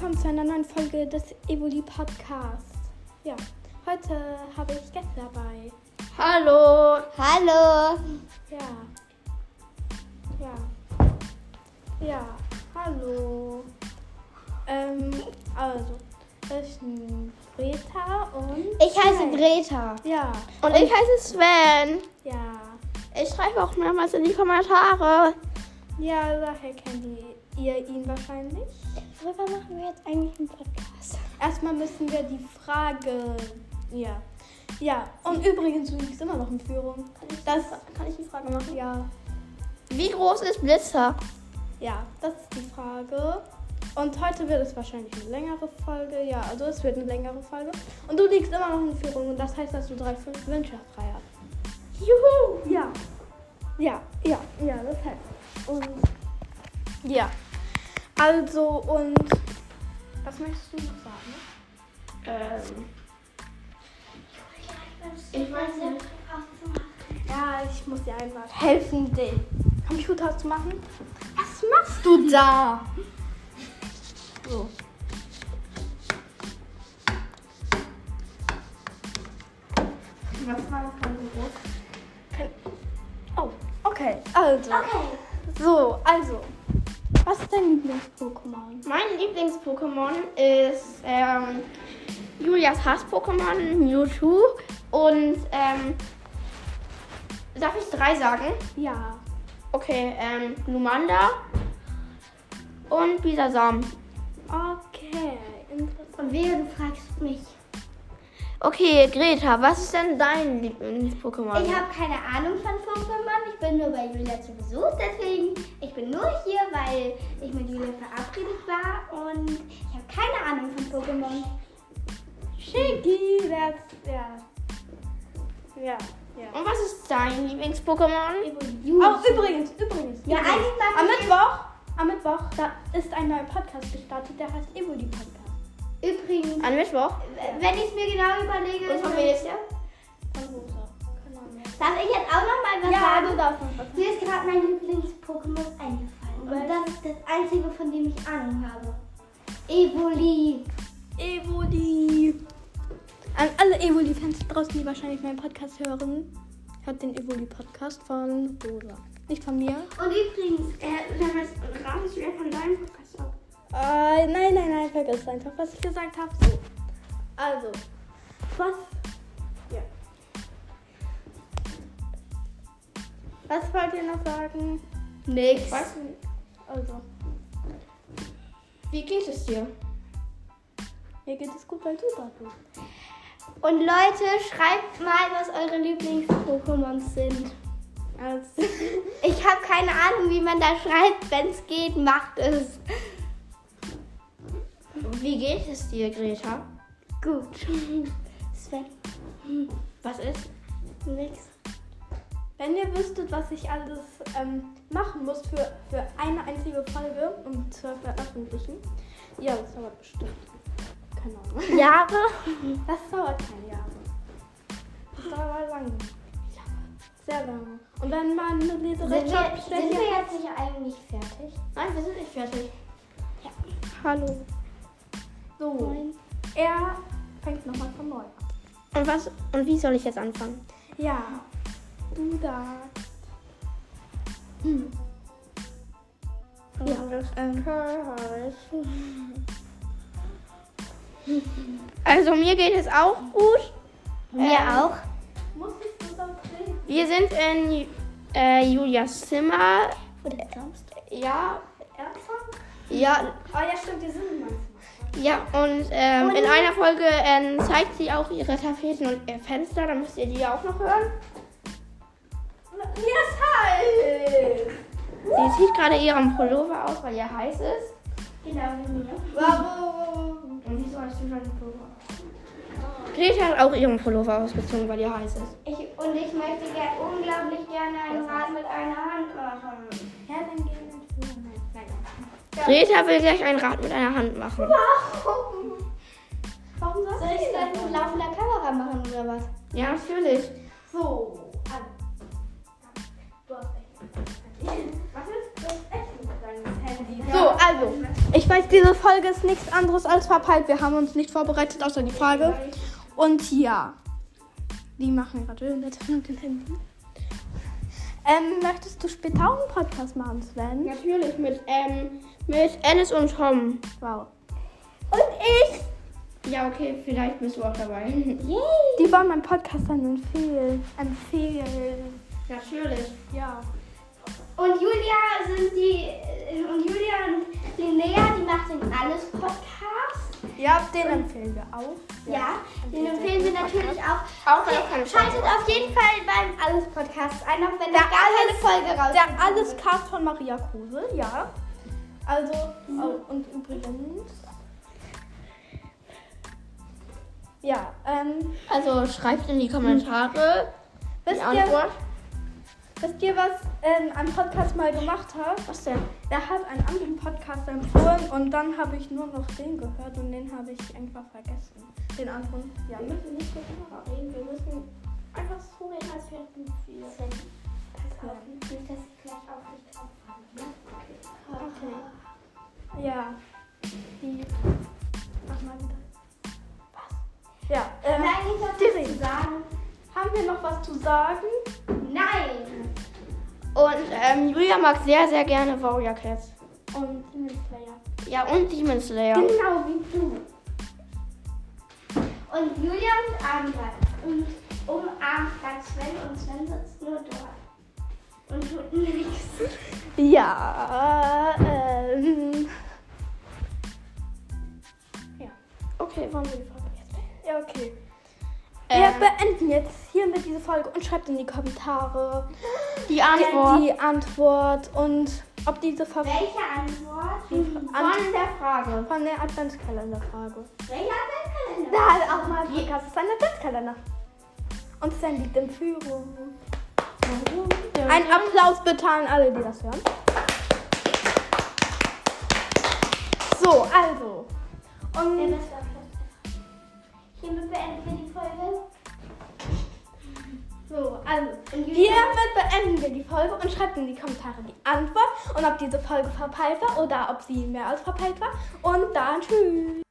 willkommen zu einer neuen Folge des Evoli Podcasts. Ja, heute habe ich Gäste dabei. Hallo. Hallo. Ja. Ja. Ja, hallo. Ähm, also, ich bin Greta und. Ich heiße Sven. Greta. Ja, Und ich heiße Sven. ja. Ich schreibe auch mehrmals in die Kommentare. Ja, daher kennt ihr ihn wahrscheinlich. Worüber machen wir jetzt eigentlich einen Podcast? Erstmal müssen wir die Frage. Ja. Ja, und übrigens, du liegst immer noch in Führung. Das kann ich die Frage machen? Ja. Wie groß ist Blitzer? Ja, das ist die Frage. Und heute wird es wahrscheinlich eine längere Folge. Ja, also es wird eine längere Folge. Und du liegst immer noch in Führung und das heißt, dass du drei fünf Wünsche frei hast. Juhu! Ja. Ja, ja, ja, das heißt. Und ja. Also und was möchtest du noch sagen? Ähm, ich weiß nicht. Ja, ich muss dir einmal helfen, den Computer zu machen. Was machst du da? So. Was war das von Kein- Oh, okay. Also. So, also. Was ist dein Lieblings-Pokémon? Mein Lieblings-Pokémon ist ähm, Julias Hass-Pokémon, Mewtwo. Und ähm, darf ich drei sagen? Ja. Okay, ähm, Lumanda und Bisasam. Okay, interessant. Und wehe, du fragst mich. Okay, Greta, was ist denn dein Lieblings-Pokémon? Ich habe keine Ahnung von Pokémon. Ich bin nur bei Julia zu Besuch. Deswegen, ich bin nur hier, weil ich mit Julia verabredet war. Und ich habe keine Ahnung von Pokémon. Shiggy, das. Ja. Ja, ja. Und was ist dein Lieblings-Pokémon? Oh, übrigens, übrigens. Ja, übrigens. Am Mittwoch, am Mittwoch, da ist ein neuer Podcast gestartet, der heißt Evoli Podcast. Übrigens, An Mittwoch? wenn ich es mir genau überlege, Und von ist der? Von Rosa. Darf ich jetzt auch noch mal was Ja, sagen? du darfst was Mir ist gerade mein Lieblings-Pokémon eingefallen. Und das ist das einzige, von dem ich Ahnung habe. Evoli. Evoli. An alle Evoli-Fans draußen, die wahrscheinlich meinen Podcast hören, hört den Evoli-Podcast von Rosa. Nicht von mir. Und übrigens, Äh, mal, ratest du ja von deinem Podcast? Äh, nein, nein, nein, vergiss einfach, was ich gesagt habe. So. Also, was? Ja. Was wollt ihr noch sagen? nix. Weißt du, Also, wie geht es dir? mir geht es gut, weil du da bist. Und Leute, schreibt mal, was eure Lieblings-Pokémon sind. Also, Ich habe keine Ahnung, wie man da schreibt. Wenn es geht, macht es. Wie geht es dir, Greta? Gut. Sven, Was ist? nix. wenn ihr wüsstet, was ich alles ähm, machen muss für, für eine einzige Folge, um zu veröffentlichen. Ja, das dauert bestimmt. Keine Ahnung. Jahre? Das dauert keine Jahre. Das dauert lange. Ja, sehr lange. Und wenn man eine Sind wir, sind wir jetzt nicht eigentlich fertig? Nein, wir sind nicht fertig. Hallo. So, er fängt nochmal von neu an. Und was? Und wie soll ich jetzt anfangen? Ja, du darfst. Hm. Ja, das ähm, Also mir geht es auch gut. Mir Ähm, auch. Muss ich so laut reden? Wir sind in äh, Julias Zimmer. Oder? Ja, Ernsthaft? ja, Oh ja, stimmt, wir sind in meinem Zimmer. Ja. Und ähm, in einer Folge ähm, zeigt sie auch ihre Tapeten und ihr Fenster. Da müsst ihr die auch noch hören. Mir ist heiß! Sie zieht gerade ihren Pullover aus, weil ihr heiß ist. Genau wie mir. Warum? Und wieso hast du deinen Pullover? Greta hat auch ihren Pullover ausgezogen, weil ihr heiß ist. Ich, und ich möchte unglaublich gerne ein Rad mit einer Hand machen. Ja, dann gehen wir Greta will gleich ein Rad mit einer Hand machen. Warum? Warum sagst Soll ich du das das? mit laufender Kamera machen oder was? Ja, natürlich. So, also. Du hast echt. Was ist? Du hast echt ein kleines Handy. So, also. Ich weiß, diese Folge ist nichts anderes als verpeilt. Wir haben uns nicht vorbereitet, außer die Frage. Und ja. Die machen gerade mit den Händen. Ähm, möchtest du später auch einen Podcast machen, Sven? Natürlich mit, ähm, mit Alice und Tom. Wow. Und ich. Ja, okay, vielleicht bist du auch dabei. Yay. Die wollen meinen Podcast dann empfehlen. Empfehlen. Natürlich. Ja. Und Julia sind die. Und Julia und Linnea, die machen den Alles Podcast. Ja, den empfehlen wir auch. Ja, den empfehlen wir natürlich auch. Auch wenn keine Schaltet auf jeden Fall beim Alles Podcast ein, auch wenn da gar keine Folge rauskommt. Der alles Cast von Maria Kruse, ja. Also, oh, und übrigens. Ja, ähm, Also schreibt in die Kommentare die wisst ihr, Antwort. Wisst ihr, was ähm, ein Podcast mal gemacht hat? Was denn? Er hat einen anderen Podcast empfohlen und dann habe ich nur noch den gehört und den habe ich einfach vergessen. Den anderen, ja. Wir müssen nicht so genau reden, wir müssen einfach so reden, als wären wir. Pass auf, nicht, dass ich gleich auf dich drauf Okay. Ja. Die. Mach mal wieder. Was? Ja, ähm, eigentlich noch Siri. was zu sagen? haben wir noch was zu sagen? Und ähm, Julia mag sehr, sehr gerne Warrior Cats. Und Demon Slayer. Ja, und Demon Slayer. Genau wie du. Und Julia und Amber. Und umarmt gerade Sven und Sven sitzt nur dort. Und tut nichts. Ja, ähm. Okay, wollen wir die Frage jetzt beenden? Ja, okay. Ähm, wir beenden jetzt hiermit diese Folge und schreibt in die Kommentare die Antwort. die, die Antwort und ob diese Folge Welche Antwort? Von der Frage. von der Adventskalender-Frage. Welcher Adventskalender? Da hat auch mal ein Podcast ist ein Adventskalender. Und Sven liegt in Führung. Ein Applaus bitte an alle, die das hören. So, also. Und ist das? Hiermit beenden wir die Folge. Hiermit beenden wir die Folge und schreibt in die Kommentare die Antwort und ob diese Folge verpeilt war oder ob sie mehr als verpeilt war. Und dann tschüss.